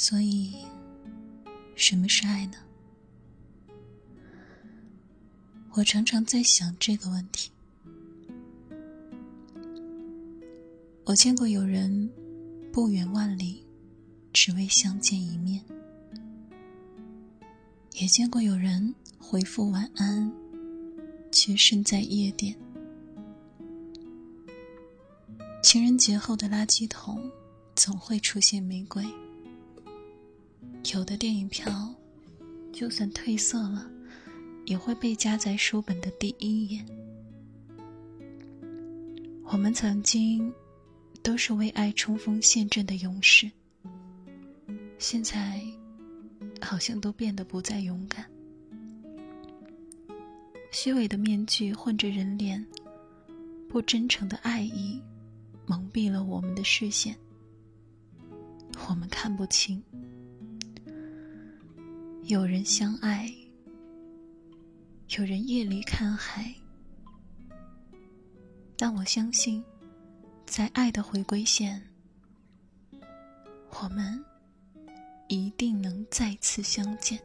所以，什么是爱呢？我常常在想这个问题。我见过有人不远万里，只为相见一面；也见过有人回复晚安，却身在夜店。情人节后的垃圾桶，总会出现玫瑰。有的电影票，就算褪色了，也会被夹在书本的第一页。我们曾经都是为爱冲锋陷阵的勇士，现在好像都变得不再勇敢。虚伪的面具混着人脸，不真诚的爱意，蒙蔽了我们的视线，我们看不清。有人相爱，有人夜里看海，但我相信，在爱的回归线，我们一定能再次相见。